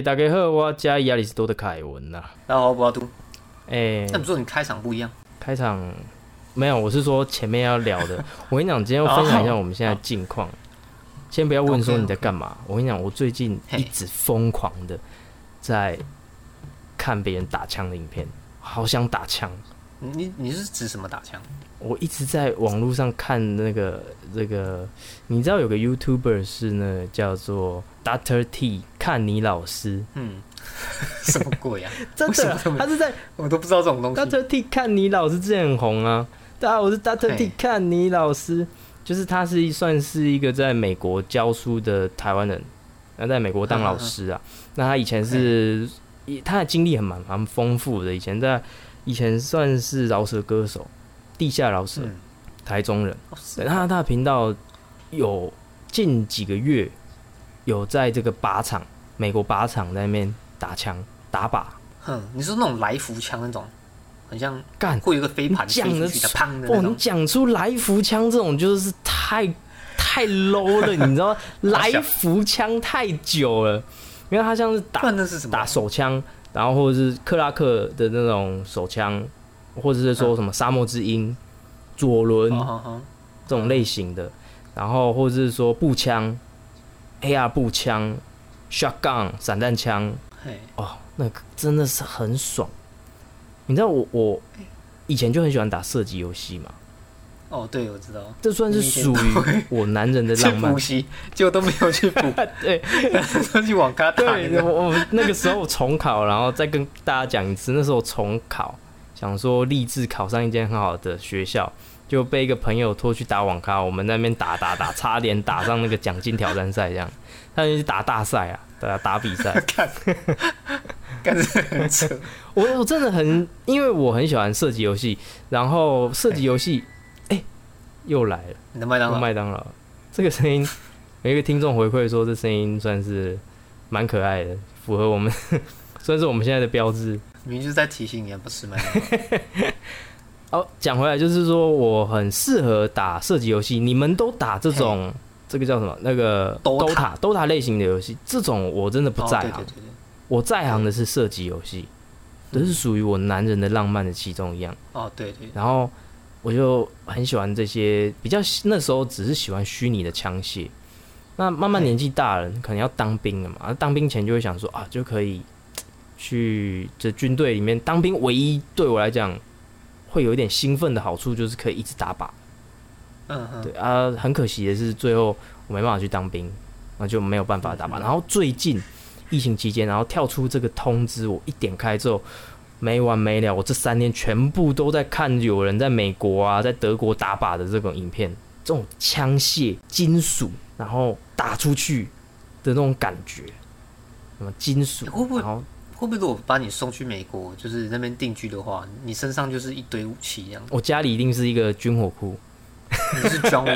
哎、大家好，我加亚里士多德凯文呐、然后不要读。哎、那你说你开场不一样，开场没有，我是说前面要聊的。我跟你讲，今天要分享一下我们现在的近况。先不要问说你在干嘛，我跟你讲，我最近一直疯狂的在看别人打枪的影片，好想打枪。你你你是指什么打枪？我一直在网络上看那个这个，你知道有个 YouTuber 是呢叫做 Doctor T 看你老师，嗯，什么鬼啊？真的他是在我都不知道这种东西。Doctor T 看你老师之前很红啊。大家好，我是 Doctor T 看你老师，就是他是算是一个在美国教书的台湾人，那在美国当老师啊。那他以前是，他的经历很蛮蛮丰富的，以前在以前算是饶舌歌手，地下饶舌，嗯，台中人。他他的频道有近几个月有在这个靶场，美国靶场在那边打枪打靶，哼，你说那种来福枪那种，很像干会有一个飞盘你讲得飞出去的，砰的哦，你。讲出来福枪这种就是太太 low 了，你知道吗？来福枪太久了，因为他像是打那是什么？打手枪，然后或者是克拉克的那种手枪，或者是说什么沙漠之鹰、左轮这种类型的，然后或者是说步枪、AR 步枪、shotgun 散弹枪，哦，那个真的是很爽。你知道我我以前就很喜欢打射击游戏嘛，哦，对，我知道。这算是属于 我男人的浪漫 补。习，结果都没有去补，对都去网咖打对，我我那个时候重考，然后再跟大家讲一次，那时候重考，想说立志考上一间很好的学校，就被一个朋友拖去打网咖，我们那边打打打，差点打上那个奖金挑战赛这样，他就去打大赛啊，打打比赛。看，干这很扯。我我真的很，因为我很喜欢射击游戏，然后射击游戏，哎、又来了，你的麦当劳，麦当劳，这个声音，有一个听众回馈说这声音算是蛮可爱的，符合我们，算是我们现在的标志。明明就是在提醒你不吃麦当劳。哦，讲回来就是说，我很适合打射击游戏。你们都打这种这个叫什么？那个 Dota DOTA 类型的游戏，这种我真的不哦在行。对对对对。我在行的是射击游戏，这是属于我男人的浪漫的其中一样。哦，对对。然后我就很喜欢这些比较那时候只是喜欢虚拟的枪械。那慢慢年纪大了，可能要当兵了嘛。啊当兵前就会想说啊，就可以去这军队里面当兵。唯一对我来讲会有一点兴奋的好处，就是可以一直打靶。嗯哼，对啊，很可惜的是，最后我没办法去当兵，那就没有办法打靶。嗯然后最近疫情期间，然后跳出这个通知，我一点开之后。没完没了，我这三天全部都在看有人在美国啊，在德国打靶的这种影片，这种枪械、金属，然后打出去的那种感觉，什么金属，会不会然后会不会如果把你送去美国，就是那边定居的话，你身上就是一堆武器这样？我家里一定是一个军火库，你是 John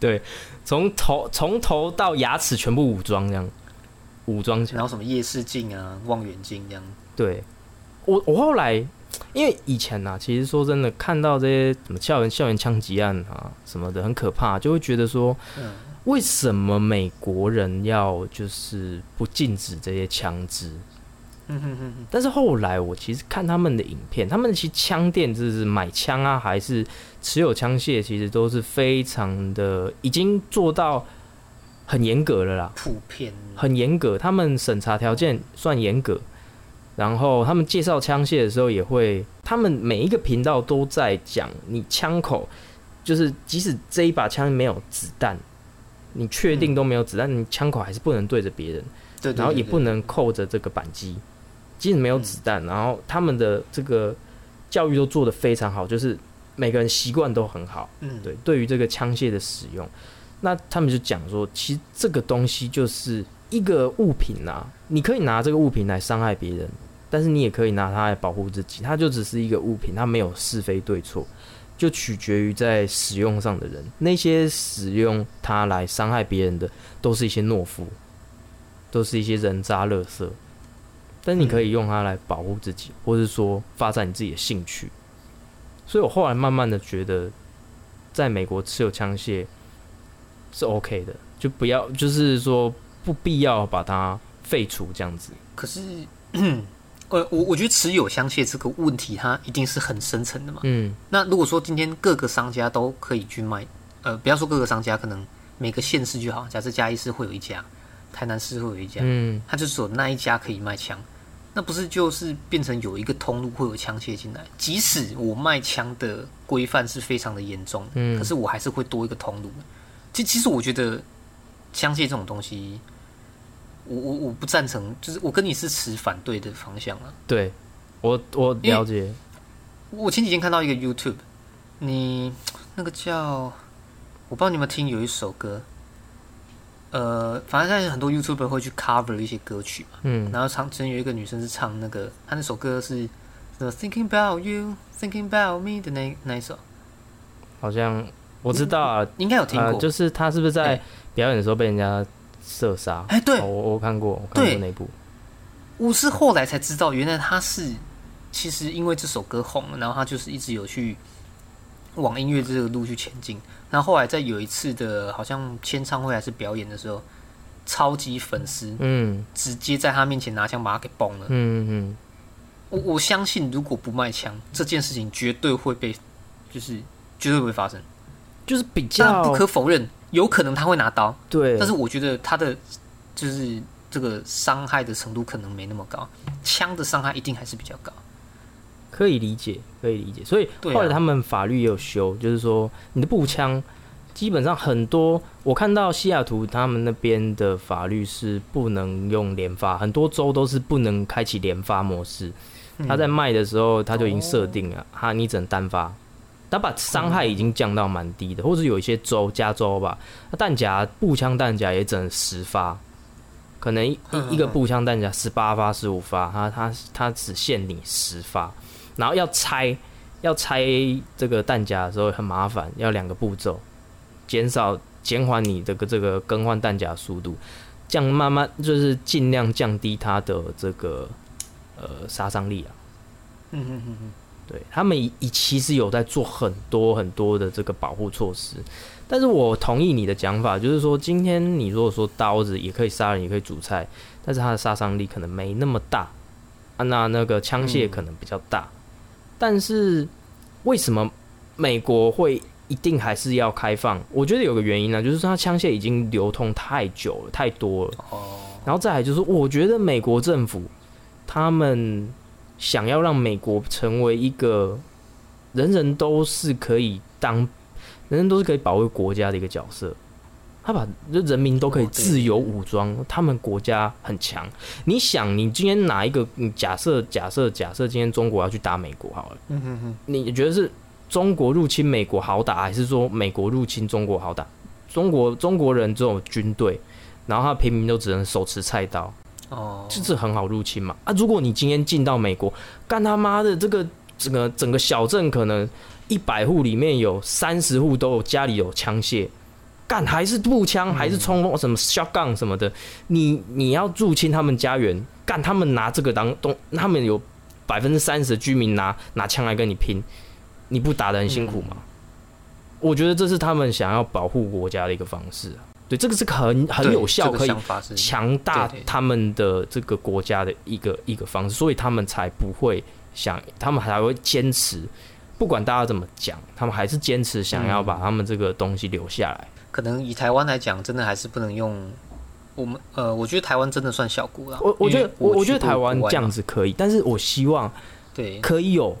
Wick，从头从头到牙齿全部武装这样，武装起来然。后什么夜视镜啊、望远镜这样。对，我我后来因为以前呐、其实说真的，看到这些什么校园校园枪击案啊什么的很可怕，就会觉得说，嗯，为什么美国人要就是不禁止这些枪支？但是后来我其实看他们的影片，他们其实枪店就是买枪啊，还是持有枪械，其实都是非常的已经做到很严格了啦。普遍很严格，他们审查条件算严格，然后他们介绍枪械的时候也会，他们每一个频道都在讲你枪口，就是即使这一把枪没有子弹，你确定都没有子弹，你枪口还是不能对着别人，然后也不能扣着这个扳机，即使没有子弹，然后他们的这个教育都做得非常好，就是每个人习惯都很好。嗯，对，对于这个枪械的使用，那他们就讲说，其实这个东西就是一个物品啊，你可以拿这个物品来伤害别人，但是你也可以拿它来保护自己，它就只是一个物品，它没有是非对错，就取决于在使用上的人。那些使用它来伤害别人的，都是一些懦夫，都是一些人渣垃圾。但你可以用它来保护自己，或是说发展你自己的兴趣。所以我后来慢慢的觉得，在美国持有枪械是 OK 的，就不要就是说不必要把它废除这样子。可是，呃，我我觉得持有枪械这个问题，它一定是很深层的嘛。嗯那如果说今天各个商家都可以去卖，呃，不要说各个商家，可能每个县市就好。假设嘉义市会有一家，台南市会有一家，嗯，它就只有那一家可以卖枪，那不是就是变成有一个通路会有枪械进来？即使我卖枪的规范是非常的严重的，嗯可是我还是会多一个通路。其其实我觉得枪械这种东西，我我我不赞成，就是我跟你是持反对的方向啊。对我我了解。我前几天看到一个 YouTube，你那个叫我不知道你有没有听，有一首歌，呃，反正现在很多 YouTuber 会去 cover 一些歌曲嘛，嗯然后唱，之前有一个女生是唱那个，她那首歌是什么 Thinking About You, Thinking About Me 的那那一首，好像我知道啊，应该有听呃，过，就是她是不是在哎表演的时候被人家射杀？哎，对哦，我我看过，我看对过那部。我是后来才知道，原来他是其实因为这首歌红了，然后他就是一直有去往音乐这个路去前进。然后后来在有一次的好像签唱会还是表演的时候，超级粉丝嗯直接在他面前拿枪把他给崩了。嗯嗯，我我相信，如果不卖枪，这件事情绝对会被，就是绝对会发生。就是比较不可否认，有可能他会拿刀，对，但是我觉得他的就是这个伤害的程度可能没那么高，枪的伤害一定还是比较高。可以理解，可以理解。所以后来他们法律也有修，就是说你的步枪基本上很多，我看到西雅图他们那边的法律是不能用连发，很多州都是不能开启连发模式。他在卖的时候他就已经设定了，哈你只能单发。他把伤害已经降到蛮低的，或者有一些州，加州吧，那弹夹步枪弹夹也只能十发，可能一一一个步枪弹夹十八发、十五发，他他他只限你十发，然后要拆要拆这个弹夹的时候很麻烦，要两个步骤，减少减缓你这个这个更换弹夹速度，降慢慢就是尽量降低它的这个呃杀伤力啊。嗯嗯嗯嗯，对他们以以其实有在做很多很多的这个保护措施，但是我同意你的讲法，就是说今天你如果说刀子也可以杀人，也可以煮菜，但是它的杀伤力可能没那么大啊，那那个枪械可能比较大，但是为什么美国会一定还是要开放？我觉得有个原因呢，就是说它枪械已经流通太久了，太多了。哦，然后再来就是，我觉得美国政府他们想要让美国成为一个人人都是可以当，人人都是可以保卫国家的一个角色。他把就人民都可以自由武装，他们国家很强。你想，你今天哪一个？你假设假设假设今天中国要去打美国好了，嗯哼哼，你觉得是中国入侵美国好打，还是说美国入侵中国好打？中国中国人这种军队，然后他平民都只能手持菜刀，哦，这是很好入侵嘛？啊，如果你今天进到美国，干他妈的这个整个整个小镇可能一百户里面有三十户都有家里有枪械，干还是步枪还是冲锋什么 shotgun 什么的，你你要入侵他们家园，干他们拿这个当东，他们有百分之三十的居民拿拿枪来跟你拼，你不打的很辛苦吗？我觉得这是他们想要保护国家的一个方式啊。对，这个是很很有效，可以强大他们的这个国家的一个一个方式，所以他们才不会想，他们才会坚持，不管大家怎么讲，他们还是坚持想要把他们这个东西留下来。可能以台湾来讲，真的还是不能用我们呃，我觉得台湾真的算小国了。我我觉得我我我觉得台湾这样子可以，但是我希望对，可以有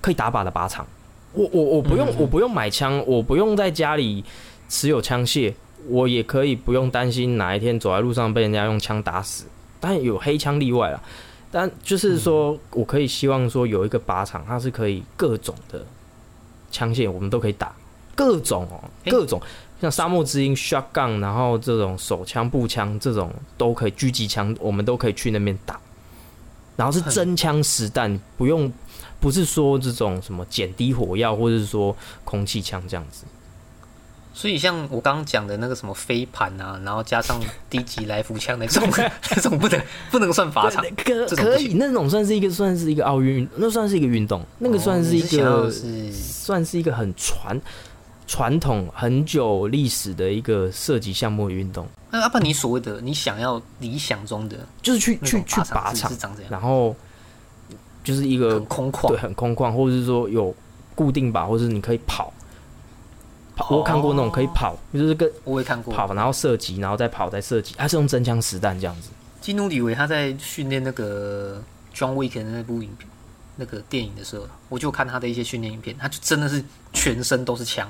可以打靶的靶场。我我我不用、我不用买枪，我不用在家里持有枪械，我也可以不用担心哪一天走在路上被人家用枪打死。但有黑枪例外了，但就是说我可以希望说有一个靶场，它是可以各种的枪械我们都可以打，各种哦，诶各种。像沙漠之鹰、shotgun，然后这种手枪、步枪这种都可以，狙击枪我们都可以去那边打。然后是真枪实弹，不用不是说这种什么减低火药，或者是说空气枪这样子。所以像我刚刚讲的那个什么飞盘啊，然后加上低级来福枪那种，那种不能不能算法场对，可可以，那种算是一个算是一个奥运，那算是一个运动，那个算是一个、算是一个很传传统很久历史的一个射击项目的运动。那阿爸你所谓的你想要理想中的就是去去去种靶靶场然后就是一个很空旷对，，很空旷，或者是说有固定靶，或者是你可以跑。跑，我看过那种可以哦跑，就是跟我也看过。跑，然后射击，然后再跑，再射击，它是用真枪实弹这样子。基努里维他在训练那个 John Wick 的那部影片、那个电影的时候，我就看他的一些训练影片，他就真的是全身都是枪，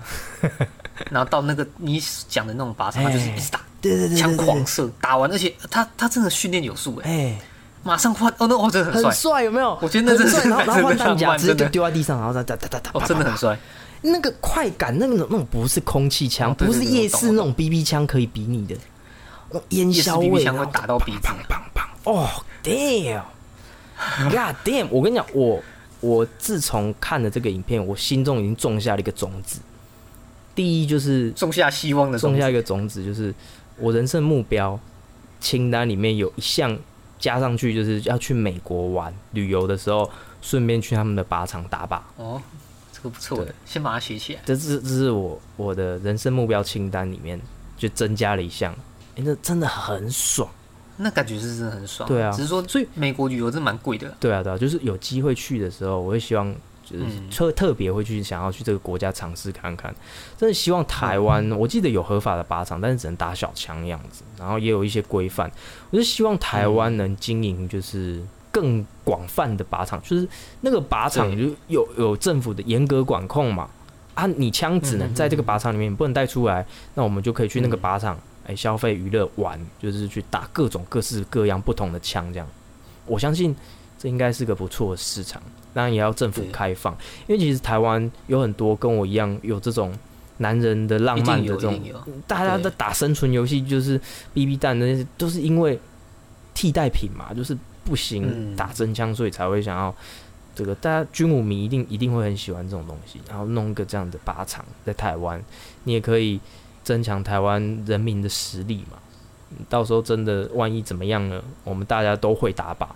然后到那个你讲的那种靶场，他就是一直打对对对枪狂射，打完，而且他他真的训练有素哎，哎，马上换哦，那哦真的很很帅，帅，有没有？我觉得那真的是很帅，然后然后换真的弹夹，直接丢在地上，然后再哒哒哒哒，哦真的很帅，那个快感，那种那种不是空气枪，哦对不是夜市那种 BB 枪可以比拟的，烟夜市硝味，枪会打到鼻子砰砰砰！哦，damn，God damn！我跟你讲，我我自从看了这个影片，我心中已经种下了一个种子。第一就是种下希望的，种下一个种子，就是我人生目标清单里面有一项加上去，就是要去美国玩旅游的时候，顺便去他们的靶场打靶。哦，这个不错的，先把它写起来。这是这是我我的人生目标清单里面就增加了一项，哎、那真的很爽。那感觉是真的很爽，对啊只是说所以美国旅游真蛮贵的，对啊，对啊，就是有机会去的时候，我会希望就是嗯特特别会去想要去这个国家尝试看看。真的希望台湾，嗯我记得有合法的靶场，但是只能打小枪的样子，然后也有一些规范。我就希望台嗯湾能经营就是更广泛的靶场，就是那个靶场就有有政府的严格管控嘛。啊，你枪只能在这个靶场里面，你不能带出来，那我们就可以去那个嗯靶场，哎、消费娱乐玩，就是去打各种各式各样不同的枪，这样。我相信这应该是个不错的市场，当然也要政府开放，因为其实台湾有很多跟我一样有这种男人的浪漫的这种。大家对在打生存游戏，就是 BB 弹那些，都是因为替代品嘛，就是不行嗯打真枪，所以才会想要这个。大家军武迷一定一定会很喜欢这种东西，然后弄一个这样的靶场在台湾，你也可以增强台湾人民的实力嘛。到时候真的万一怎么样呢？我们大家都会打靶，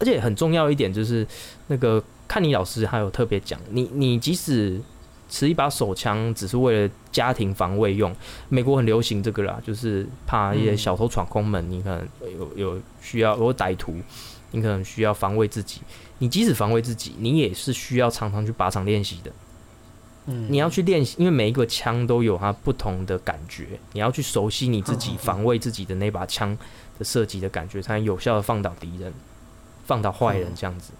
而且很重要一点就是那个看你老师还有特别讲，你你即使持一把手枪只是为了家庭防卫用，美国很流行这个啦，就是怕一些嗯小偷闯空门，你可能有有需要有歹徒，你可能需要防卫自己。你即使防卫自己，你也是需要常常去靶场练习的。嗯，你要去练习，因为每一个枪都有它不同的感觉，你要去熟悉你自己防卫自己的那把枪的射击的感觉，才能有效的放倒敌人，放倒坏人嗯这样子。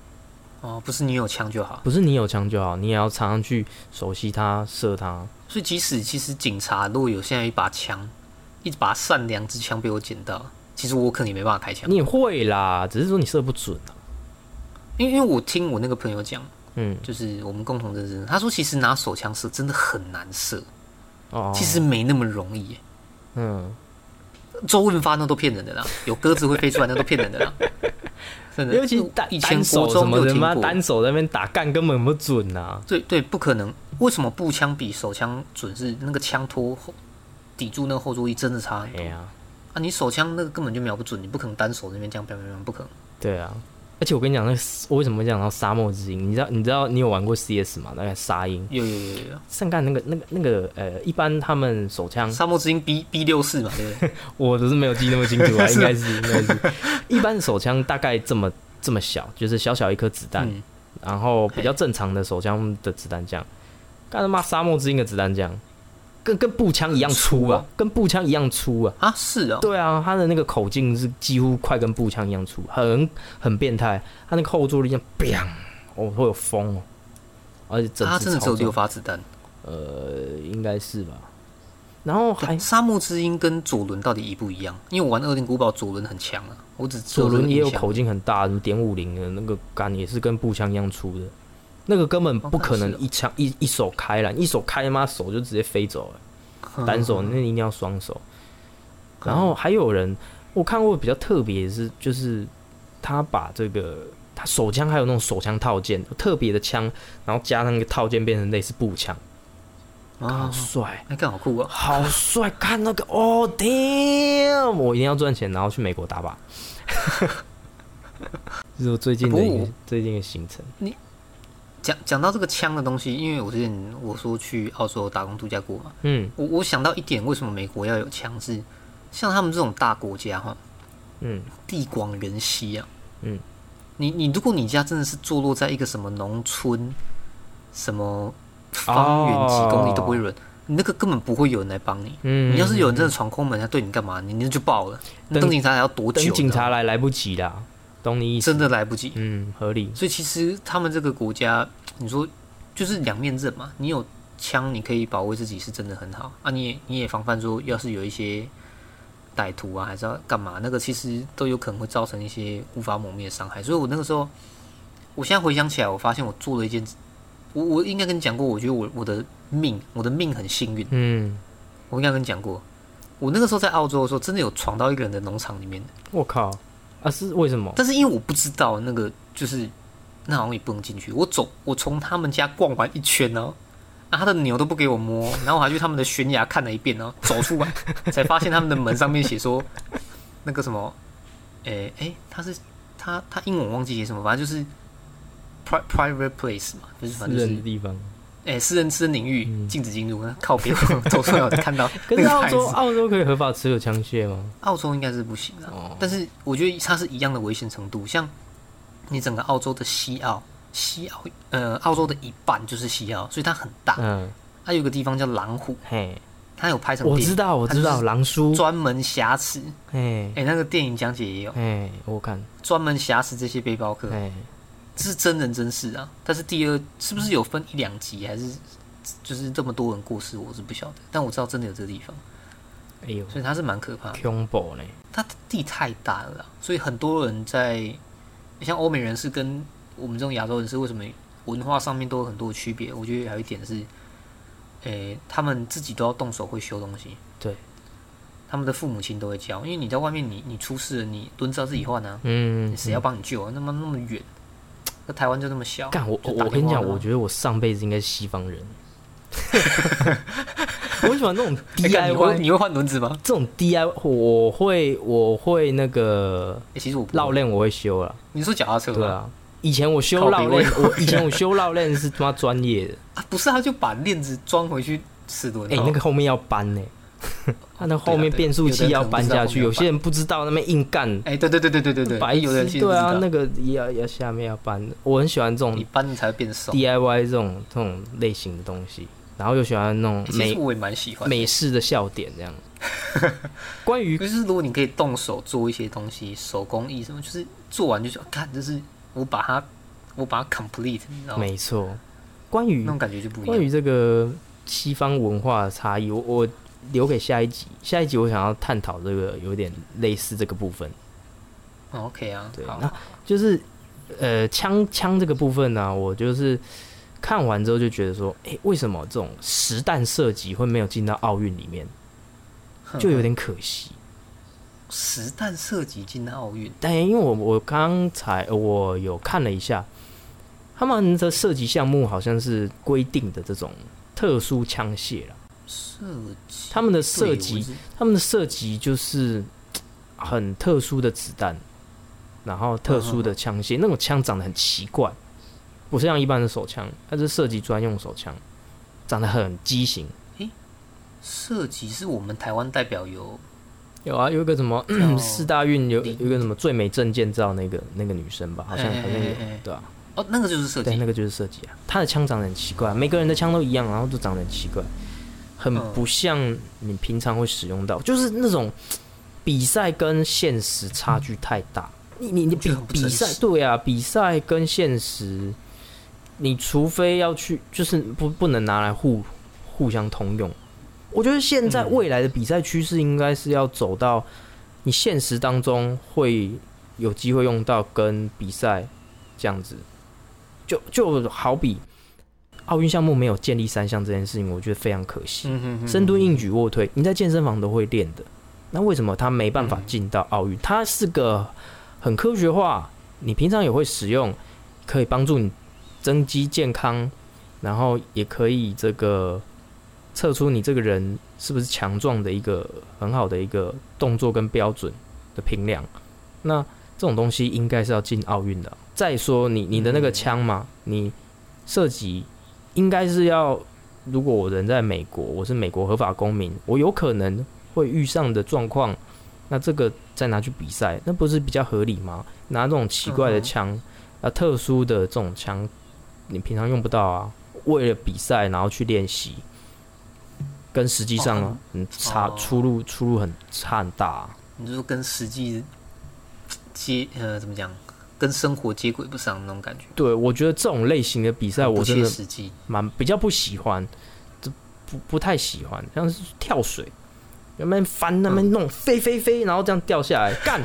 哦，不是你有枪就好。不是你有枪就好，你也要常常去熟悉它、射它。所以即使其实警察如果有现在一把枪，一把善良之枪被我捡到，其实我可能也没办法开枪，你也会啦，只是说你射不准啊。因为因为我听我那个朋友讲，嗯，就是我们共同认识，他说其实拿手枪射真的很难射，哦，其实没那么容易。嗯，周润发那都骗人的啦，有鸽子会飞出来那都骗人的啦，真的。尤其单以前国中有听过，单手在那边打干根本不准啊。对对，不可能。为什么步枪比手枪准？是那个枪托后抵住那个后坐力真的差很多哎呀，啊！你手枪那个根本就瞄不准，你不可能单手那边这样瞄瞄瞄，不可能。对啊。而且我跟你讲，那个我为什么会讲到沙漠之鹰？你知道，你知道你有玩过 CS 吗？那个沙鹰，有有有有。有，上干那个那个那个呃，一般他们手枪，沙漠之鹰 B B 六四嘛，对不对？我都是没有记那么清楚啊，应该是应该是，一般手枪大概这么这么小，就是小小一颗子弹，嗯，然后比较正常的手枪的子弹这样，干他妈沙漠之鹰的子弹酱，跟跟步枪一样粗啊，跟步枪一样粗啊。啊，是哦，对啊，它的那个口径是几乎快跟步枪一样粗，很很变态。它那个后坐力这样，砰，哦，会有风哦，而且整它真的只有六发子弹。呃，应该是吧。然后还沙漠之鹰跟左轮到底一不一样？因为我玩恶灵古堡左轮很强啊，我只左轮也有口径。径很大，什么点五零的那个杆也是跟步枪一样粗的，那个根本不可能一枪一一手开了，一手开妈手就直接飞走了，单手那一定要双手。然后还有人我看过比较特别的是，就是他把这个他手枪还有那种手枪套件特别的枪，然后加上一个套件变成类似步枪，好啊，帅。那更好酷啊！好帅！看那个，哦！我一定要赚钱，然后去美国打靶。这是我最近的一个最近的行程。讲讲到这个枪的东西，因为我之前我说去澳洲打工度假过嘛，嗯，我我想到一点，为什么美国要有枪是，像他们这种大国家哈，嗯地广人稀啊，嗯，你你如果你家真的是坐落在一个什么农村，什么方圆几公里都不会有人，你那个根本不会有人来帮你。嗯，你要是有人真的闯空门，他对你干嘛？你那就爆了。那警察还要多久？等警察来来不及啦，懂你意思？真的来不及。嗯，合理。所以其实他们这个国家，你说就是两面刃嘛。你有枪，你可以保卫自己，是真的很好啊。你也你也防范说，要是有一些歹徒啊，还是要干嘛，那个其实都有可能会造成一些无法磨灭的伤害。所以我那个时候，我现在回想起来，我发现我做了一件，我我应该跟你讲过，我觉得我我的命，我的命很幸运。嗯，我应该跟你讲过，我那个时候在澳洲的时候，真的有闯到一个人的农场里面，我靠，啊是为什么？但是因为我不知道那个就是那好像也不能进去。我走，我从他们家逛完一圈呢、啊，他的牛都不给我摸，然后我还去他们的悬崖看了一遍，然后走出来才发现他们的门上面写说那个什么，诶、诶、他是他他英文忘记写什么，反正就是 pri private place 嘛，就是反正就是人的地方。诶、私人私人领域嗯禁止进入，靠边走出来我才看到可是澳洲澳洲可以合法持有枪械吗？澳洲应该是不行的、哦但是我觉得它是一样的危险程度。像你整个澳洲的西澳，西澳呃，澳洲的一半就是西澳，所以它很大。嗯，它有个地方叫狼虎，嘿，它有拍成电影，我知道，我知道，狼叔，专门挟持。嘿，哎、那个电影讲解也有，嘿，我看，专门挟持这些背包客，嘿，这是真人真事啊。但是第二是不是有分一两集，还是就是这么多人过世，我是不晓得。但我知道真的有这个地方，哎呦所以它是蛮可怕的。恐怖呢，它的地太大了啦，所以很多人在像欧美人士跟我们这种亚洲人士，为什么文化上面都有很多的区别？我觉得还有一点是，诶、他们自己都要动手会修东西，对，他们的父母亲都会教，因为你在外面你你出事了，你轮子要自己换啊，嗯，谁要帮你救啊？那么那么远，那台湾就那么小，干我我跟你讲，我觉得我上辈子应该是西方人，我很喜欢那种欸干你会 DIY，你会换轮子吗？这种 DIY 我会我会那个欸其实我绕链我会修了，你说脚踏车吗？对啊，以前我修绕链，我我以前我修绕链是他妈专业的，啊，不是，他就把链子装回去齿轮。哎、那个后面要搬呢、他那后面变速器要搬下去，有些人不知道那边硬干，哎、对对对对对对对，白有的人痴对啊，那个也要要下面要搬的，我很喜欢这种你搬了才会变瘦。DIY 这种这种类型的东西，然后又喜欢那种美我也蛮喜欢。美式的笑点这样。关于就是如果你可以动手做一些东西，手工艺什么，就是做完就说，看就是我把它我把它 complete，你知道吗？没错，关于那种感觉就不一样。关于这个西方文化的差异，我我留给下一集。下一集我想要探讨这个有点类似这个部分，哦 OK 啊，好对那就是呃枪枪这个部分呢、我就是看完之后就觉得说，诶，为什么这种实弹射击会没有进到奥运里面，就有点可惜。实弹射击进奥运，但因为我我刚才我有看了一下，他们的射击项目好像是规定的这种特殊枪械了。射击，他们的射对击我，是他们的射击就是 很特殊的子弹，然后特殊的枪械，那种枪长得很奇怪，不是像一般的手枪，它是射击专用手枪，长得很畸形。射击是我们台湾代表有？有啊，有一个什么 四大运有有一个什么最美证件照那个那个女生吧，好像好像有对啊，哦，那个就是射对，击那，个就是射击啊。她的枪长得很奇怪，每个人的枪都一样，然后都长得很奇怪，很嗯不像你平常会使用到，就是那种比赛跟现实差距太大。你你你比比赛对啊，比赛跟现实，你除非要去，就是不不能拿来互互相通用。我觉得现在嗯未来的比赛趋势应该是要走到你现实当中会有机会用到跟比赛这样子，就就好比奥运项目没有建立三项这件事情，我觉得非常可惜。嗯哼哼深蹲、硬举、卧推，你在健身房都会练的，那为什么他没办法进到奥运？它是个很科学化，你平常也会使用，可以帮助你增肌健康，然后也可以这个测出你这个人是不是强壮的一个很好的一个动作跟标准的评量。那这种东西应该是要进奥运的。再说你你的那个枪嘛，你射击应该是要，如果我人在美国，我是美国合法公民，我有可能会遇上的状况，那这个再拿去比赛，那不是比较合理吗？拿这种奇怪的枪，啊，特殊的这种枪，你平常用不到啊。为了比赛，然后去练习，跟实际上嗯差出入出入很差很大。你就说跟实际接呃怎么讲，跟生活接轨不上那种感觉。对，我觉得这种类型的比赛，我真的蛮比较不喜欢，这不不太喜欢，像是跳水，那边翻那边弄飞飞飞，然后这样掉下来干。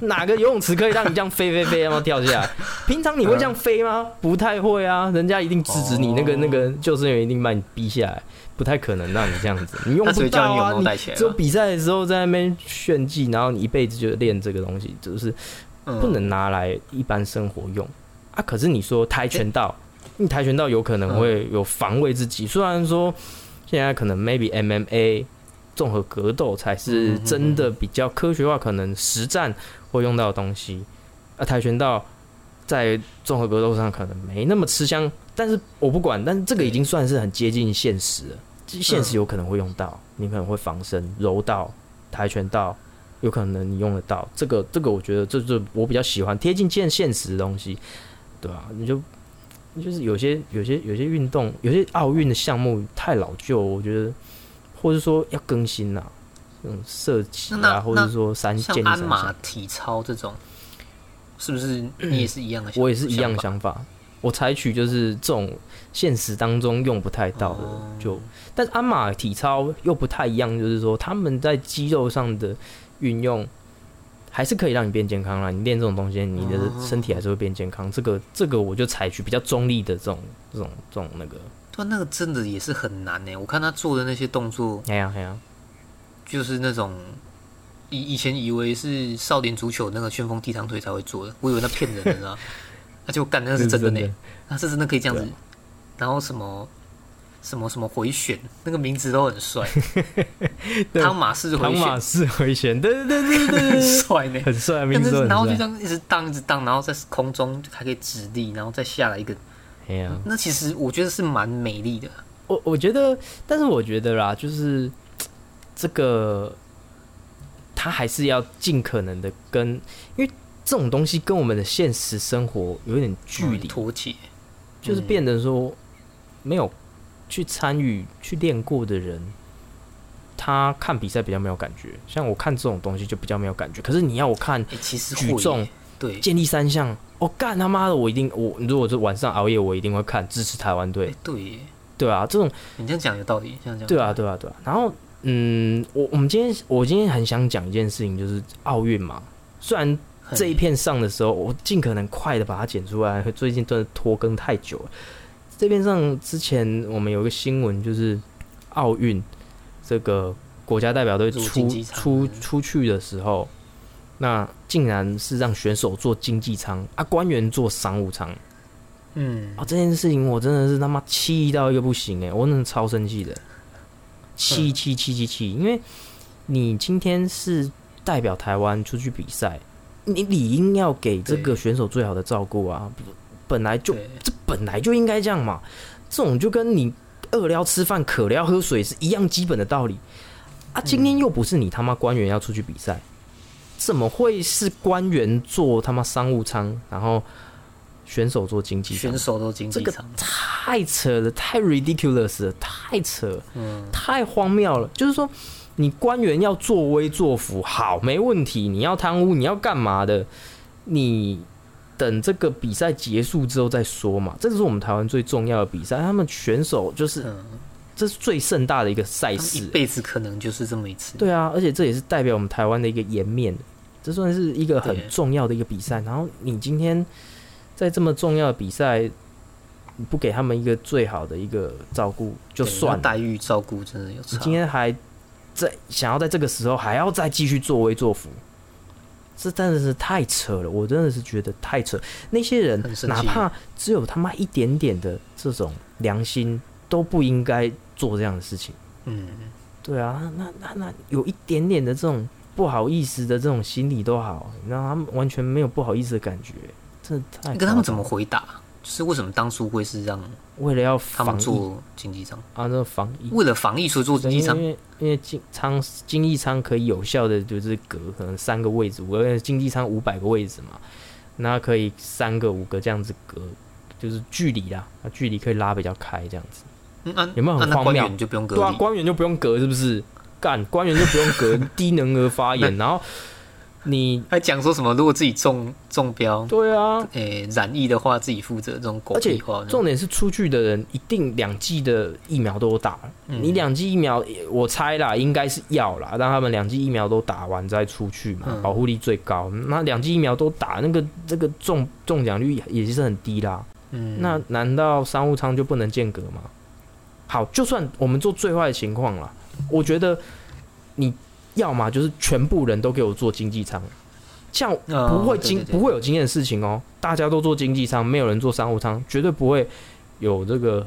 哪个游泳池可以让你这样飞飞飞，然后掉下来？平常你会这样飞吗？不太会啊，人家一定制止你，那个那个救生员一定把你逼下来，不太可能让你这样子。你用不到啊，你只有比赛的时候在那边炫技，然后你一辈子就练这个东西，就是不能拿来一般生活用啊。可是你说跆拳道，你跆拳道有可能会有防卫自己，虽然说现在可能 maybe MMA 综合格斗才是真的比较科学化，可能实战。会用到的东西，啊，跆拳道在综合格斗上可能没那么吃香，但是我不管，但是这个已经算是很接近现实了。现实有可能会用到，你可能会防身、柔道、跆拳道，有可能你用得到。这个，这个我觉得这是我比较喜欢贴近现现实的东西，对吧？你就就是有些有些有些运动，有些奥运的项目太老旧，我觉得，或者说要更新呐。嗯，设计啊，或者说三像鞍马体操这种，是不是 你也是一样的？我也是一样的想法。我采取就是这种现实当中用不太到的，就但是鞍马体操又不太一样，就是说他们在肌肉上的运用还是可以让你变健康啦。你练这种东西，你的身体还是会变健康。这个这个我就采取比较中立的这种这种这种那个。对，那个真的也是很难呢。我看他做的那些动作，哎呀哎呀。就是那种以以前以为是少年足球那个旋风踢长腿才会做的，我以为那骗人的呢，那就 干那是真的呢，那是真的可以这样子，然后什么什么什么回旋，那个名字都很帅，汤马士回旋，汤马士回旋，对对对对对，很帅呢，很帅，名字然后就这样一直荡一直荡，然后在空中还可以直立，然后再下来一个，哎呀，那其实我觉得是蛮美丽的，我我觉得，但是我觉得啦，就是。这个他还是要尽可能的跟，因为这种东西跟我们的现实生活有点距离。脱节，就是变得说没有去参与去练过的人，他看比赛比较没有感觉。像我看这种东西就比较没有感觉。可是你要我看，其实举重对健力三项，我干他妈的，我一定我如果是晚上熬夜，我一定会看支持台湾队。对，对啊，这种你这样讲有道理，这样讲对啊，对啊，对啊，然后。嗯，我我们今天我今天很想讲一件事情，就是奥运嘛。虽然这一片上的时候，我尽可能快的把它剪出来，最近真的拖更太久了。这边上之前我们有个新闻，就是奥运这个国家代表队出出出去的时候，那竟然是让选手坐经济舱啊，官员坐商务舱。嗯，啊，这件事情我真的是他妈气到一个不行哎，我真的超生气的。气气气气气，因为你今天是代表台湾出去比赛，你理应要给这个选手最好的照顾啊！本来就这本来就应该这样嘛，这种就跟你饿了要吃饭、渴了要喝水是一样基本的道理啊！今天又不是你他妈官员要出去比赛，怎么会是官员坐他妈商务舱，然后？选手做经济，选手都经济舱，太扯了，太 ridiculous 了，太扯，嗯，太荒谬了。就是说，你官员要作威作福，好，没问题。你要贪污，你要干嘛的？你等这个比赛结束之后再说嘛。这是我们台湾最重要的比赛，他们选手就是，这是最盛大的一个赛事，一辈子可能就是这么一次。对啊，而且这也是代表我们台湾的一个颜面，这算是一个很重要的一个比赛。然后你今天。在这么重要的比赛，你不给他们一个最好的一个照顾，就算待遇照顾真的有差。你今天还在想要在这个时候还要再继续作威作福，这真的是太扯了！我真的是觉得太扯。那些人哪怕只有他妈一点点的这种良心，都不应该做这样的事情。嗯，对啊，那那那有一点点的这种不好意思的这种心理都好，让他们完全没有不好意思的感觉。这太跟他们怎么回答？就是为什么当初会是让为了要他们防疫做经济舱？啊，那防疫为了防疫所以做经济舱因？为因为经舱经济舱可以有效的就是隔可能三个位置，五个经济舱五百个位置嘛，那可以三个五个这样子隔，就是距离啦，啊距离可以拉比较开这样子。嗯啊，有没有很荒谬官员就不用隔对啊，官员就不用隔是不是？干官员就不用隔，低能儿发言，然后你还讲说什么？如果自己中中标，对啊，诶、染疫的话自己负责这种狗而且。重点是出去的人一定两剂的疫苗都打你两剂疫苗，我猜啦，应该是要啦，让他们两剂疫苗都打完再出去嘛，嗯保护力最高。那两剂疫苗都打，那个这个中中奖率也是很低啦。嗯，那难道商务舱就不能间隔吗？好，就算我们做最坏的情况啦，我觉得你要么就是全部人都给我做经济舱，这样呃不会经不会有经验的事情哦。大家都做经济舱，没有人做商务舱，绝对不会有这个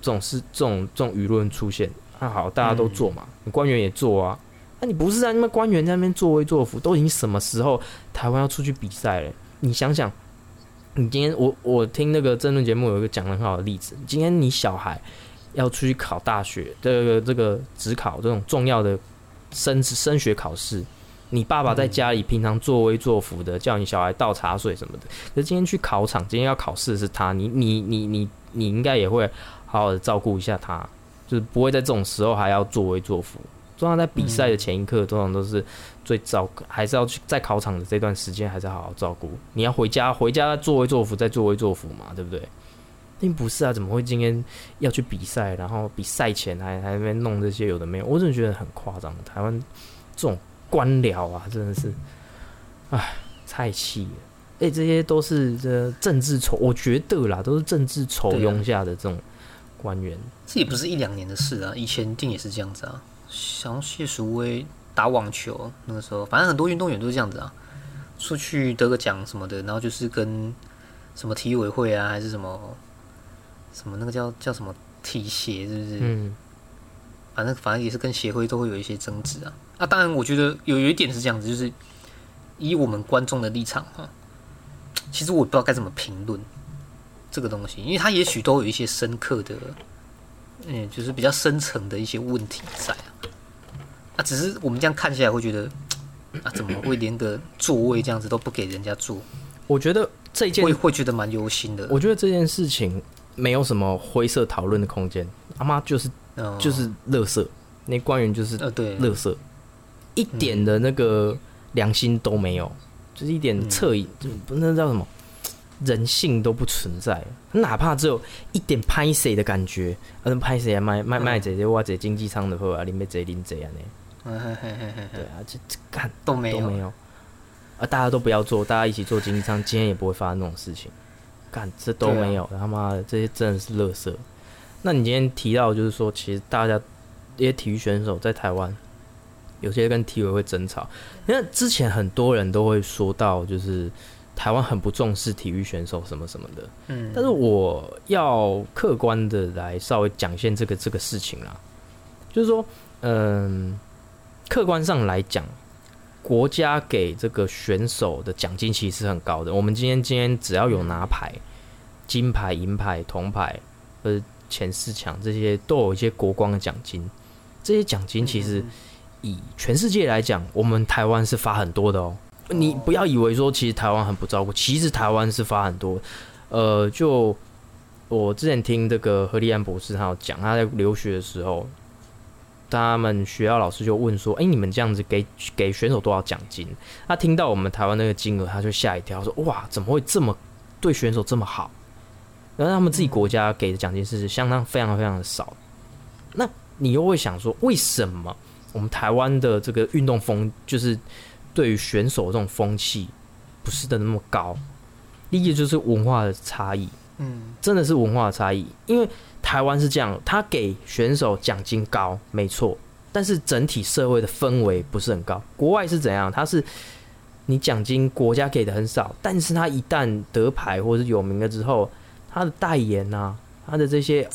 这种事、这种这种舆论出现。那好，大家都做嘛，你官员也做啊。那你不是在那边官员在那边作威作福，都已经什么时候台湾要出去比赛了？你想想，你今天我我听那个争论节目有一个讲的很好的例子，今天你小孩要出去考大学，这个这个职考这种重要的升升学考试，你爸爸在家里平常作威作福的，叫你小孩倒茶水什么的，可是今天去考场，今天要考试的是他，你你你你你应该也会好好的照顾一下他，就是不会在这种时候还要作威作福。通常在比赛的前一刻，通常都是最照，还是要去在考场的这段时间，还是好好照顾。你要回家，回家作威作福，再作威作福嘛，对不对？并不是啊，怎么会今天要去比赛，然后比赛前还还在弄这些有的没有？我真的觉得很夸张。台湾这种官僚啊，真的是，唉，太气了。哎、这些都是这政治丑，我觉得啦，都是政治丑庸下的这种官员。这也不是一两年的事啊，以前定也是这样子啊。像谢淑薇打网球那个时候，反正很多运动员都是这样子啊，出去得个奖什么的，然后就是跟什么体委会啊，还是什么什么那个叫叫什么体协，是不是？嗯，反正反正也是跟协会都会有一些争执啊。啊，当然我觉得有有一点是这样子，就是以我们观众的立场哈，其实我不知道该怎么评论这个东西，因为它也许都有一些深刻的，嗯，就是比较深层的一些问题在啊。啊，只是我们这样看起来会觉得，啊，怎么会连个座位这样子都不给人家坐，我觉得这件会会觉得蛮忧心的。我觉得这件事情没有什么灰色讨论的空间。阿妈就是嗯就是乐色，那官员就是呃，对，垃圾，一点的那个良心都没有，就是一点恻隐，就不那叫什么？人性都不存在。哪怕只有一点拍谁的感觉，嗯，拍谁啊卖卖卖这些哇这经济舱的货啊，林被贼林贼啊呢？嗯嘿嘿嘿嘿嘿，对啊，这这干都没有。都没有，啊，大家都不要做，大家一起做经济舱，今天也不会发生那种事情。干，这都没有，他妈的，这些真的是垃圾。那你今天提到，就是说，其实大家一些体育选手在台湾，有些跟体委会争吵，因为之前很多人都会说到，就是台湾很不重视体育选手什么什么的。嗯，但是我要客观的来稍微讲一下这个这个事情啦，就是说，嗯，客观上来讲，国家给这个选手的奖金其实是很高的。我们今天今天只要有拿牌、金牌、银牌、铜牌，或者，前四强这些都有一些国光的奖金。这些奖金其实以全世界来讲，我们台湾是发很多的哦。你不要以为说其实台湾很不照顾，其实台湾是发很多。呃，就我之前听这个何立安博士他有讲，他在留学的时候，他们学校老师就问说：“哎、你们这样子给给选手多少奖金？”他听到我们台湾那个金额，他就吓一跳，说：“哇，怎么会这么对选手这么好？”然后他们自己国家给的奖金是相当非常非常的少。那你又会想说，为什么我们台湾的这个运动风，就是对于选手这种风气不是的那么高？第一个就是文化的差异，嗯真的是文化的差异。因为台湾是这样，他给选手奖金高，没错，但是整体社会的氛围不是很高。国外是怎样？他是你奖金国家给的很少，但是他一旦得牌或是有名了之后，他的代言呐、他的这些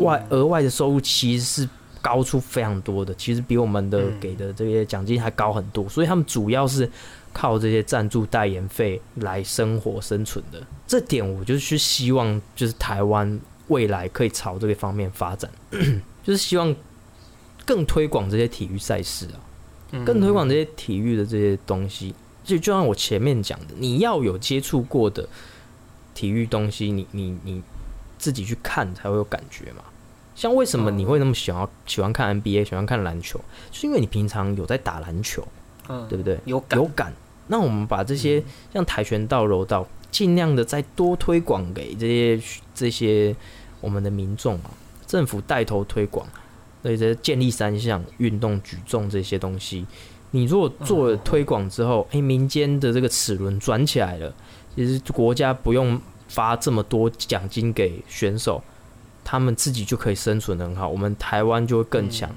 外额外的收入其实是高出非常多的，其实比我们的嗯给的这些奖金还高很多，所以他们主要是靠这些赞助代言费来生活生存的。这点我就是希望，就是台湾未来可以朝这个方面发展，就是希望更推广这些体育赛事啊，嗯更推广这些体育的这些东西。就就像我前面讲的，你要有接触过的体育东西，你你你自己去看才会有感觉嘛。像为什么你会那么喜欢喜欢看 NBA，喜欢看篮球，就是因为你平常有在打篮球，嗯对不对？有感有感。那我们把这些像跆拳道、柔道，尽量的再多推广给这些这些我们的民众嘛，政府带头推广，所以这建立三项运动、举重这些东西。你如果做了推广之后，诶，民间的这个齿轮转起来了，其实国家不用发这么多奖金给选手，他们自己就可以生存得很好，我们台湾就会更强。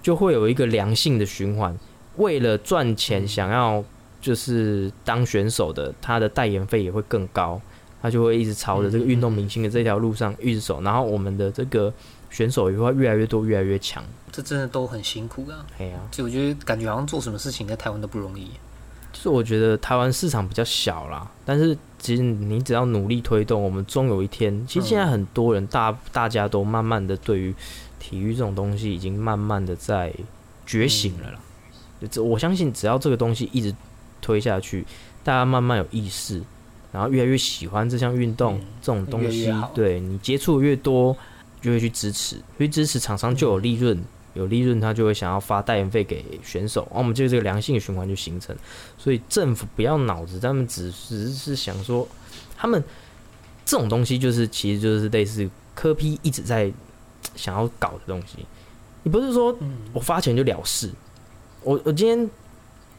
就会有一个良性的循环。为了赚钱，想要就是当选手的，他的代言费也会更高，他就会一直朝着这个运动明星的这条路上一直走。然后我们的这个选手也会越来越多，越来越强。这真的都很辛苦啊。哎呀、就我觉得感觉好像做什么事情在台湾都不容易。就是我觉得台湾市场比较小啦，但是其实你只要努力推动，我们终有一天，其实现在很多人大大家都慢慢的对于体育这种东西已经慢慢的在觉醒了啦。就这我相信，只要这个东西一直推下去，大家慢慢有意识，然后越来越喜欢这项运动、嗯这种东西越越，对你接触越多，就会去支持，去支持厂商就有利润。有利润，他就会想要发代言费给选手，哦，我们就这个良性的循环就形成。所以政府不要脑子，他们只只是想说，他们这种东西就是其实就是类似科批一直在想要搞的东西。你不是说嗯我发钱就了事，我我今天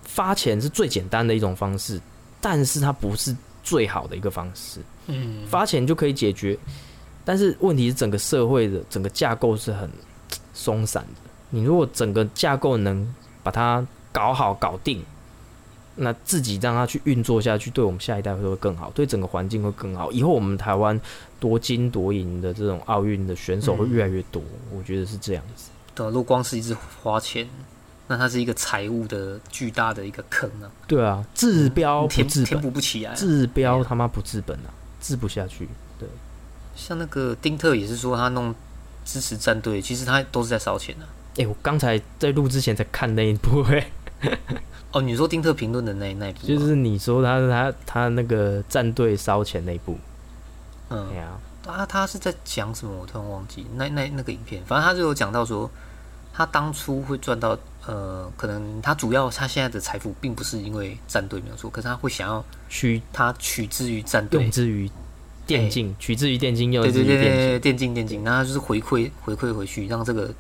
发钱是最简单的一种方式，但是它不是最好的一个方式。嗯，发钱就可以解决，但是问题是整个社会的整个架构是很松散的。你如果整个架构能把它搞好搞定，那自己让它去运作下去，对我们下一代会更好，对整个环境会更好。以后我们台湾夺金夺银的这种奥运的选手会越来越多，我觉得是这样子。对啊，如果光是一直花钱，那它是一个财务的巨大的一个坑啊，对啊，治标不填填治本，补不起来啊。治标他妈不治本啊，治不下去。对像那个丁特也是说他弄支持战队，其实他都是在烧钱的、啊。哎、我刚才在录之前才看那一部、哎。哦，你说丁特评论的那那一部吗，就是你说他他他那个战队烧钱那一部，嗯对啊，他他是在讲什么？我突然忘记那那那个影片，反正他就有讲到说，他当初会赚到呃，可能他主要他现在的财富并不是因为战队没有错，可是他会想要取他取之于战队用，之于电竞，取之于电竞，又之对对对于电竞。对，电竞电竞，那他就是回馈回馈回去，让这个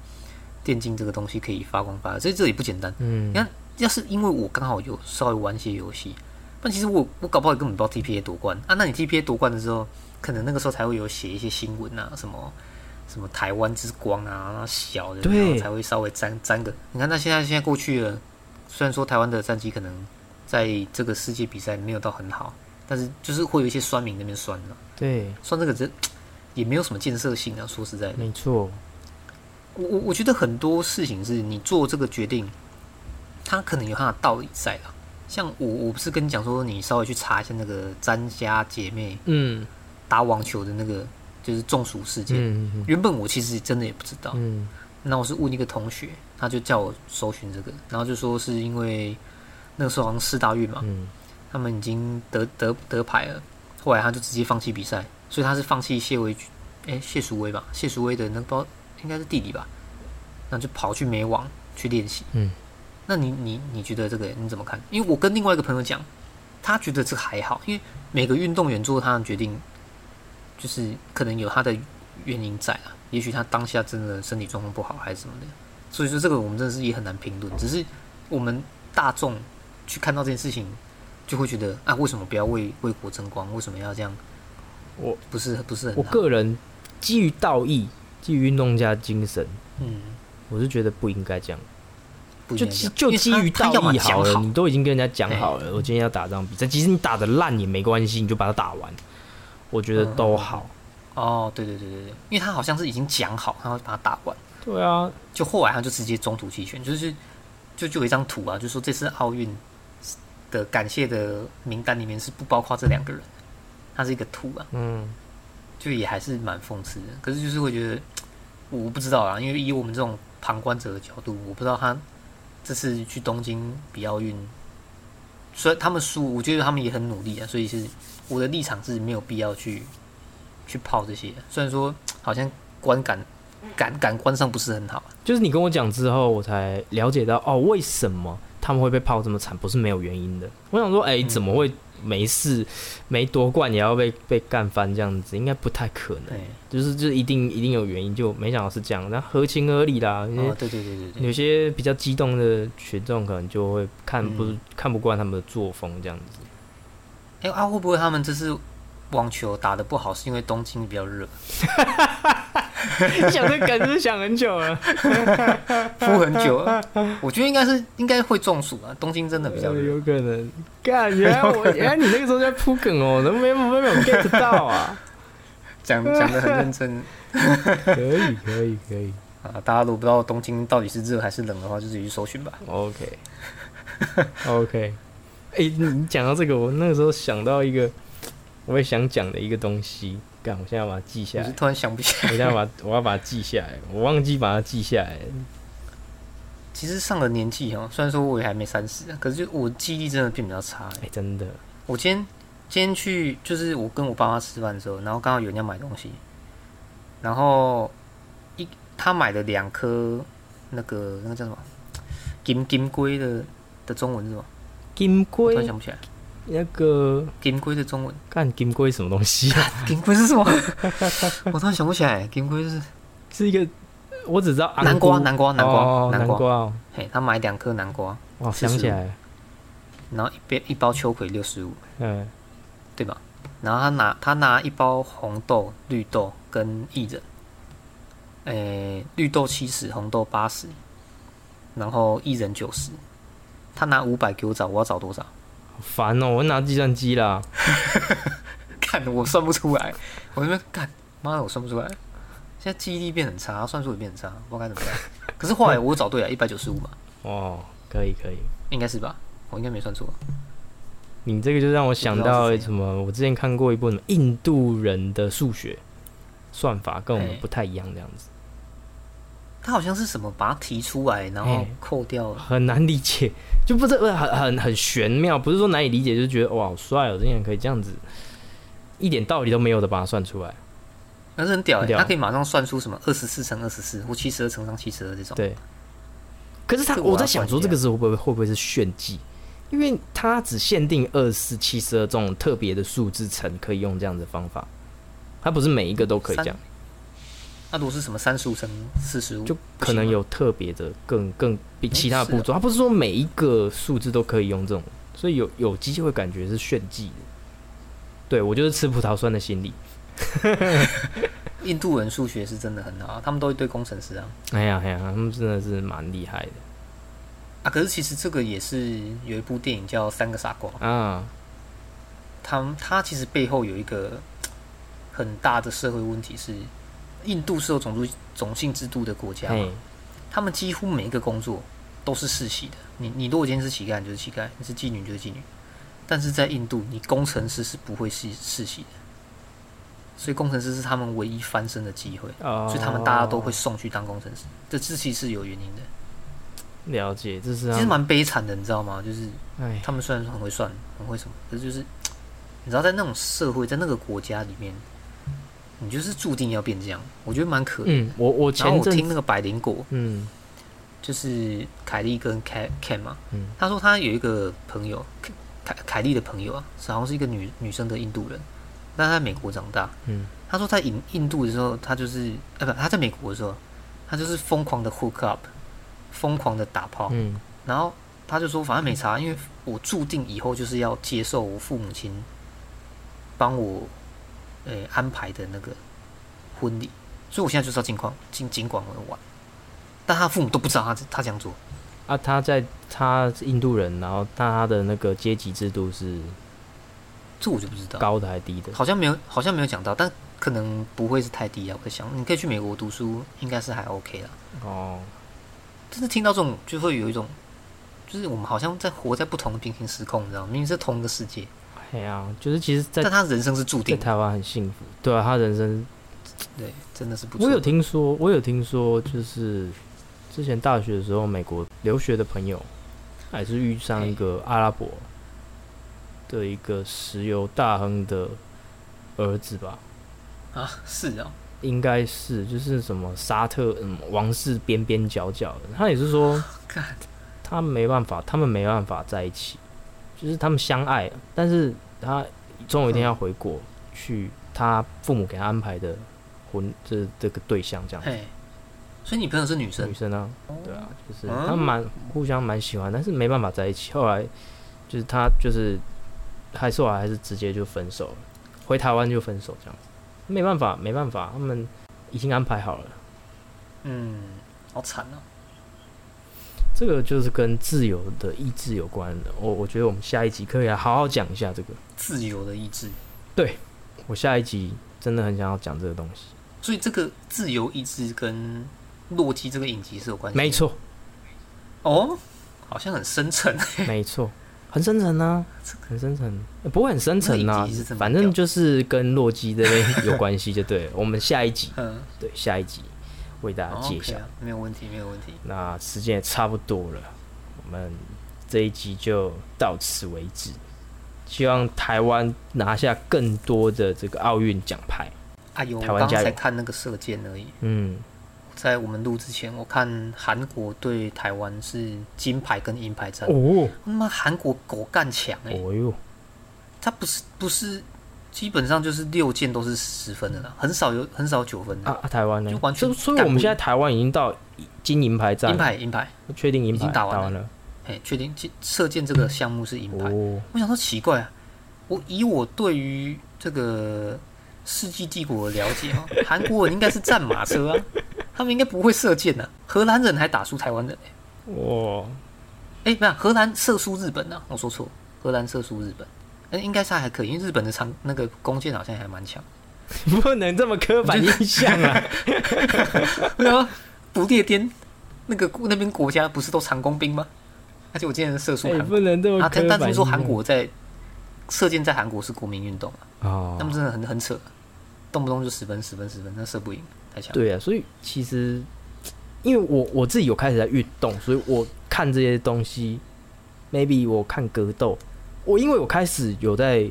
电竞这个东西可以发光发热，所以这也不简单。嗯你，看，要是因为我刚好有稍微玩一些游戏，但其实我我搞不好根本不知道 TPA 夺冠啊。那你 TPA 夺冠的时候，可能那个时候才会有写一些新闻啊，什么什么台湾之光啊，那小的，对然后才会稍微沾沾个。你看，那现在现在过去了，虽然说台湾的战绩可能在这个世界比赛没有到很好，但是就是会有一些酸民那边酸了、对，酸这个这也没有什么建设性啊。说实在的，没错，我我我觉得很多事情是你做这个决定，它可能有它的道理在啦。像我我不是跟你讲说，你稍微去查一下那个詹家姐妹嗯打网球的那个就是中暑事件。嗯嗯原本我其实真的也不知道，嗯那我是问一个同学，他就叫我搜寻这个，然后就说是因为那个时候好像四大运嘛，嗯他们已经得得得牌了，后来他就直接放弃比赛，所以他是放弃谢维，哎、谢淑薇吧，谢淑薇的那个不知道应该是弟弟吧，那就跑去美网去练习。嗯，那你你你觉得这个你怎么看？因为我跟另外一个朋友讲，他觉得这个还好，因为每个运动员做他的决定，就是可能有他的原因在啊，也许他当下真的身体状况不好还是什么的，所以说这个我们真的是也很难评论，只是我们大众去看到这件事情。就会觉得啊，为什么不要为为国争光？为什么要这样？我不是不是很我个人基于道义，基于运动家精神，嗯，我是觉得不应该这样。就基就基于道义好了，你都已经跟人家讲好了，我今天要打这场比赛，即使你打的烂也没关系，你就把它打完，我觉得都好。哦，对对对对对，因为他好像是已经讲好，他会把它打完，对啊，就后来他就直接中途弃权，就是就就有一张图啊，就说这次奥运的感谢的名单里面是不包括这两个人，他是一个图啊，嗯，就也还是蛮讽刺的。可是就是会觉得，我不知道啊，因为以我们这种旁观者的角度，我不知道他这次去东京比奥运，虽然他们输，我觉得他们也很努力啊，所以是我的立场是没有必要去去泡这些。虽然说好像观感感感官上不是很好，就是你跟我讲之后，我才了解到哦，为什么他们会被泡这么惨，不是没有原因的。我想说，哎、嗯怎么会没事没夺冠也要被被干翻这样子？应该不太可能。对，就是就是一定一定有原因，就没想到是这样，那合情合理啦。哦，对对对对对，有些比较激动的群众可能就会看不、嗯看不惯他们的作风这样子。哎、啊，会不会他们这次网球打的不好，是因为东京比较热，你 想这梗是想很久了，敷很久了？我觉得应该是应该会中暑啊，东京真的比较呃热。有可能。干，原来我 原来你那个时候在铺梗哦，都没有没有 get 到啊。讲讲的很认真可以可以可以啊！大家如果不知道东京到底是热还是冷的话，就自己去搜寻吧。，OK OK。哎、你讲到这个，我那个时候想到一个我也想讲的一个东西，干，我现在要把它记下来我是。突然想不起来。我现在把我要把它记下来，我忘记把它记下来了。其实上了年纪哈，虽然说我也还没三十，可是就我记忆力真的变比较差哎、欸。真的，我今天今天去，就是我跟我爸妈吃饭的时候，然后刚好有人要买东西，然后一他买了两颗那个那个叫什么金金龟的的中文是什么？金突然龟想不起来，那个金龟的中文，干金龟什么东西啊？金龟是什么？我突然想不起来，金龟是是一个，我只知道南瓜，南瓜，南瓜，哦、南瓜。瓜哦，嘿，他买两颗南瓜，哦，想起来了，然后一边一包秋葵六十五，嗯，对吧？然后他拿他拿一包红豆、绿豆跟薏仁，诶、绿豆七十，红豆八十，然后薏仁九十。他拿五百给我找，我要找多少？好烦哦，我拿计算机啦，看我算不出来，我那边干，妈的，我算不出来。现在记忆力变很差，算术也变很差，不知道该怎么办。可是后来我找对了，一百九十五嘛，哦，可以可以。应该是吧？我应该没算错。你这个就让我想到什么？我之前看过一部什么印度人的数学算法，跟我们不太一样，这样子他好像是什么把它提出来，然后扣掉了。很难理解，就不是很很很玄妙，不是说难以理解，就是觉得哇好帅哦，这人可以这样子，一点道理都没有的把它算出来。那是很屌哎、很屌他可以马上算出什么二十四乘二十四或七十二乘上七十二这种。对，可是他我在想说，这个时候会不会会不会是炫技？因为他只限定二四七十二这种特别的数字层可以用这样的方法，他不是每一个都可以这样，那如果是什么三十五乘四十五，就可能有特别的更更比其他的步骤，它不是说每一个数字都可以用这种，所以有有机会感觉是炫技的。对我就是吃葡萄酸的心理。印度人数学是真的很好啊，他们都一堆工程师啊。哎呀哎呀，他们真的是蛮厉害的啊，可是其实这个也是有一部电影叫《三个傻瓜》，啊！他们他其实背后有一个很大的社会问题是，印度是有种族种姓制度的国家嘛，，他们几乎每一个工作都是世袭的。你你如果今天是乞丐，你就是乞丐；你是妓女，你就是妓女。但是在印度，你工程师是不会世世袭的，所以工程师是他们唯一翻身的机会。哦，所以他们大家都会送去当工程师，这这其实是有原因的。了解，这是其实蛮悲惨的，你知道吗？就是哎，他们虽然说很会算，很会什么，可是就是你知道，在那种社会，在那个国家里面，你就是注定要变这样。我觉得蛮可怜。嗯，我我然后前我听那个百灵果，嗯就是凯莉跟 Ken Ken 嘛，嗯他说他有一个朋友，凯凯莉的朋友啊，是好像是一个女女生的印度人，但他在美国长大。嗯他说在印印度的时候，他就是呃不，他在美国的时候，他就是疯狂的 hook up，疯狂的打炮，嗯然后他就说反正没差，因为我注定以后就是要接受我父母亲帮我呃安排的那个婚礼，所以我现在就知道尽快尽尽管而玩。但他父母都不知道他他这样做，啊，他在他是印度人，然后他的那个阶级制度是这我就不知道，高的还是低的？好像没有好像没有讲到，但可能不会是太低啊。我在想，你可以去美国读书，应该是还 OK 啦。哦，但是听到这种就会有一种就是我们好像在活在不同的平行时空，你知道吗？明明是同一个世界，哎呀，就是其实在，但他人生是注定的。在台湾很幸福，对啊，他人生对，真的是不错。我有听说，我有听说，就是之前大学的时候，美国留学的朋友，还是遇上一个阿拉伯的一个石油大亨的儿子吧？啊，是啊，应该是，就是什么沙特嗯王室边边角角的。他也是说，他没办法，他们没办法在一起，就是他们相爱，但是他总有一天要回国去他父母给他安排的婚这这个对象这样子。所以你朋友是女生女，生啊，对啊，就是嗯他们蛮互相蛮喜欢，但是没办法在一起。后来就是他就是还是我还是直接就分手了，回台湾就分手这样子。没办法，没办法，他们已经安排好了。嗯，好惨哦。这个就是跟自由的意志有关的。我我觉得我们下一集可以来好好讲一下这个。自由的意志，对我下一集真的很想要讲这个东西。所以这个自由意志跟洛基这个影集是有关系。没，错，哦，好像很深沉。没错，很深沉啊，很深沉，呃不会很深沉啊那一集是这，么反正就是跟洛基这边有关系就对了。我们下一集，嗯，对，下一集为大家好揭 OK 晓。啊，没有问题，没有问题。那时间也差不多了，我们这一集就到此为止。希望台湾拿下更多的这个奥运奖牌。哎呦，我刚台湾加油才看那个射箭而已。嗯，在我们录之前，我看韩国对台湾是金牌跟银牌战。哦，他妈韩国狗干强哎、哦哟，他不是不是，基本上就是六件都是十分的啦，很少有很少九分的。啊啊，台湾呢就？完全所以我们现在台湾已经到金银牌战，银牌银牌，确定银牌已经打完了。哎，确定这射箭这个项目是银牌。哦，我想说奇怪啊，我以我对于这个世纪帝国的了解啊，韩国人应该是战马车啊，他们应该不会射箭的、啊。荷兰人还打输台湾人、欸，哇，哎、不是荷兰射输日本啊，我说错，荷兰射输日本。哎、应该是还可以，因为日本的长那个弓箭好像还蛮强。不能这么刻板印象啊！对啊，不列颠那个那边国家不是都长弓兵吗？而且我今天射输哎，韩国不能这么啊，刻板印象。但但听说韩国在射箭在韩国是国民运动啊，哦他，们真的很很扯，动不动就十分十分十分，那射不赢，太强。对啊，所以其实因为我我自己有开始在运动，所以我看这些东西，maybe 我看格斗，我因为我开始有在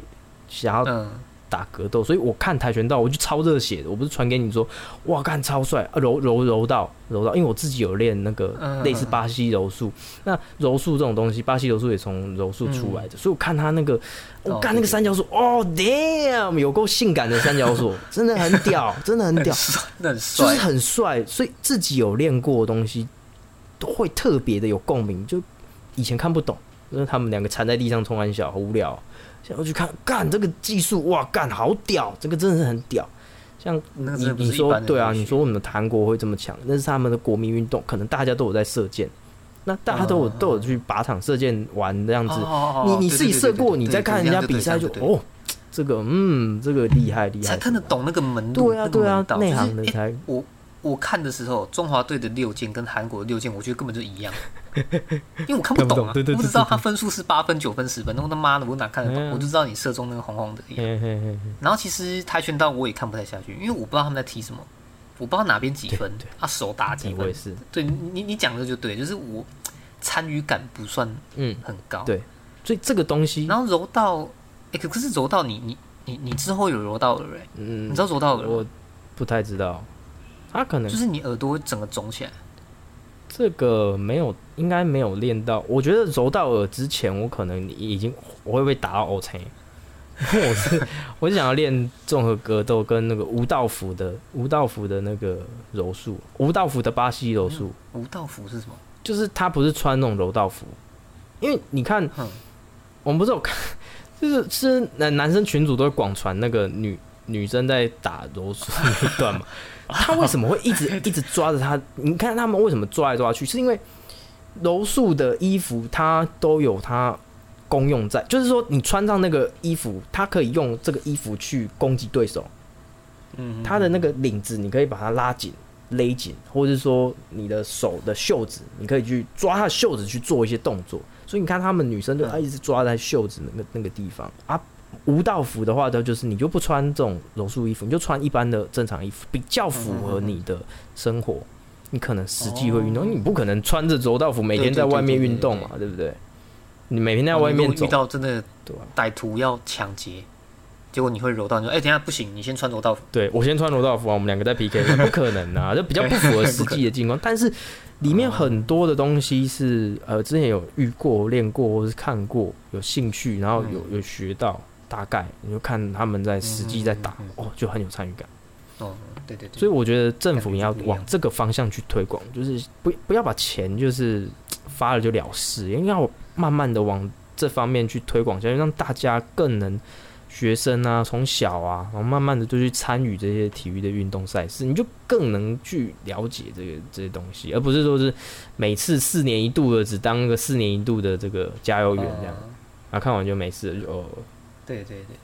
想要嗯，打格斗，所以我看跆拳道我就超热血的。我不是传给你说，哇，看超帅啊，柔柔柔道柔道，因为我自己有练那个嗯类似巴西柔术。那柔术这种东西，巴西柔术也从柔术出来的，所以我看他那个，我哦干那个三角锁，哦，damn，有够性感的三角锁，真的很屌，真的很屌，很帅，就是帅。很帅。所以自己有练过的东西，都会特别的有共鸣，就以前看不懂，因为他们两个缠在地上冲完小，好无聊。现在我去看，干这个技术，哇，干好屌，这个真的是很屌。像你你说对啊，你说为什么韩国会这么强？那是他们的国民运动，可能大家都有在射箭，那大家都有、嗯都有去靶场射箭玩这样子。哦你你自己射过，你再看人家比赛就哦，这个嗯，这个厉害厉害，才看得懂那个门路。对啊对啊内行的才我我看的时候，中华队的六箭跟韩国的六箭，我觉得根本就一样，因为我看不懂啊，我只知道他分数是八分、九分、十分，那我他妈的我哪看得懂？嗯我就知道你射中那个红红的一样。嘿嘿嘿嘿然后其实跆拳道我也看不太下去，因为我不知道他们在踢什么，我不知道哪边几分对对，他手打几分。我也是，对你你你讲的就对，就是我参与感不算嗯，很高。对所以这个东西，然后柔道，哎、可可是柔道你你你你之后有柔道耳哎、嗯你知道柔道耳吗我不太知道，他可能就是你耳朵整个肿起来。这个没有，应该没有练到。我觉得柔道耳之前，我可能已经我会被打到。因为我是我是想要练综合格斗跟那个吴道服的吴道服的那个柔术，吴道服的巴西柔术，无道服是什么？就是他不是穿那种柔道服，因为你看哼，我们不是有看，就是是男男生群主都会广传那个女女生在打柔术那一段嘛，他为什么会一直 一直抓着他？你看他们为什么抓来抓去，是因为柔术的衣服它都有它功用在，就是说你穿上那个衣服，它可以用这个衣服去攻击对手，嗯，它的那个领子你可以把它拉紧，勒紧，或者是说你的手的袖子，你可以去抓他的袖子去做一些动作。所以你看他们女生就啊一直抓在袖子那个那个地方啊。无道服的话，它就是你就不穿这种柔术衣服，你就穿一般的正常衣服，比较符合你的生活。你可能实际会运动，你不可能穿着柔道服每天在外面运动嘛，对不对？你每天在外面遇到真的歹徒要抢劫，结果你会柔道，你说哎，等下不行，你先穿柔道服。对我先穿柔道服啊，我们两个在 PK，不可能啊，就比较不符合实际的 情况。但是里面很多的东西是呃，之前有遇过、练过或是看过，有兴趣，然后有有学到。大概你就看他们在实际在打哦，就很有参与感。哦，对对对。所以我觉得政府也要往这个方向去推广，就是不不要把钱就是发了就了事，应该要慢慢的往这方面去推广下去，让大家更能学生啊从小啊，然后慢慢的就去参与这些体育的运动赛事，你就更能去了解这个这些东西，而不是说是每次四年一度的只当个四年一度的这个加油员这样，啊看完就没事了就。对对对，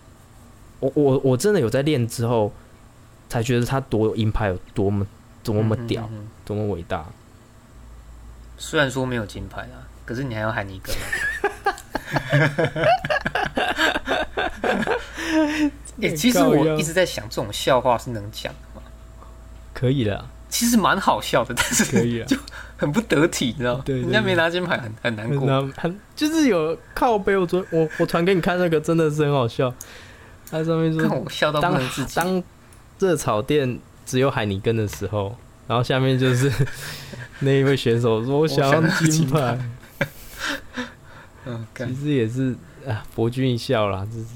我我我真的有在练之后，才觉得他多有硬派，有多么多么屌，多么伟大。虽然说没有金牌啊，可是你还要喊你哥。哎，其实我一直在想，这种笑话是能讲的吗？可以的，其实蛮好笑的，但是可以啊，就很不得体，你知道吗？对，人家没拿金牌，很很难过，很就是有靠背。我昨我我传给你看那个，真的是很好笑。他上面说，我笑到不能自己。当热炒店只有海尼根的时候，然后下面就是那一位选手说：“ 我想要金牌。”嗯，其实也是啊，博君一笑啦，这是。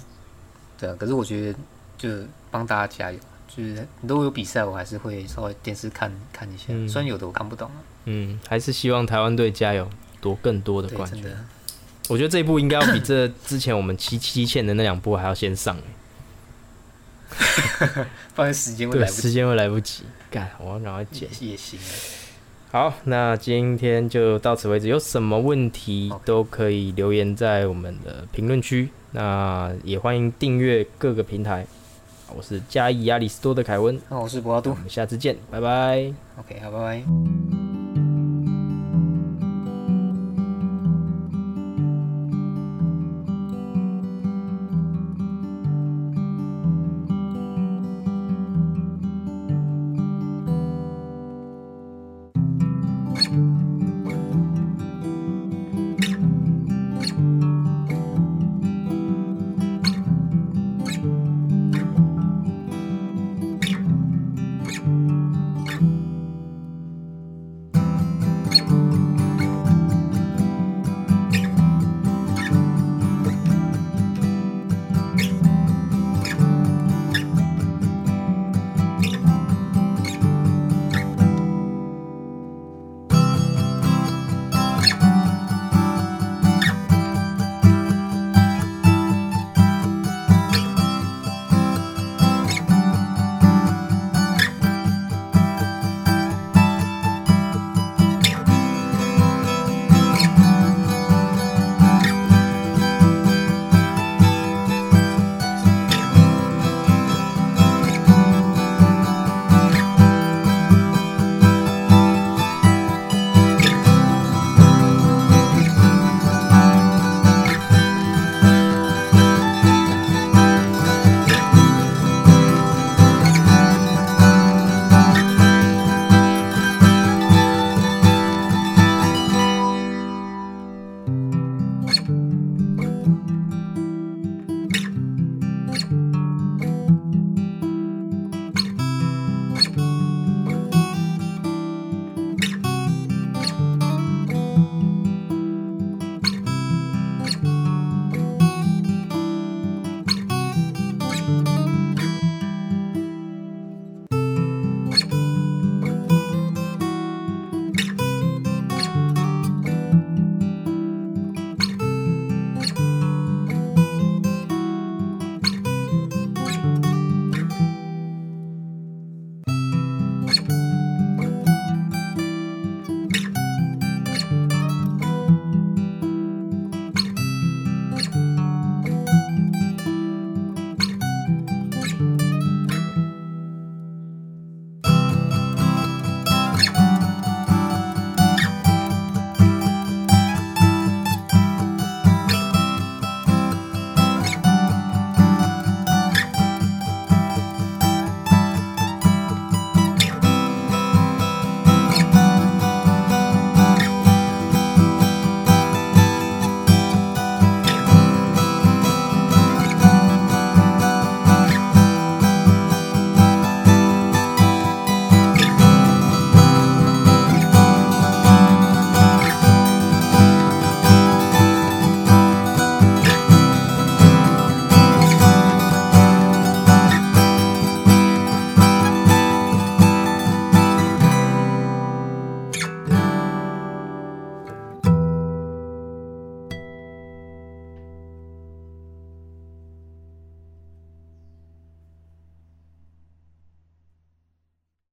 对啊，可是我觉得就帮大家加油。就是如果有比赛，我还是会稍微电视看看一下，虽然有的我看不懂啊。嗯，还是希望台湾队加油，夺更多的冠军。我觉得这一部应该要比这之前我们七七欠的那两部还要先上哎。不然时间会来不及，时间会来不及。干，我要赶快剪也行。好，那今天就到此为止。有什么问题都可以留言在我们的评论区。那也欢迎订阅各个平台。我是嘉义亚里斯多的凯文，那我是博阿杜，我们下次见，拜拜。OK，好，拜拜。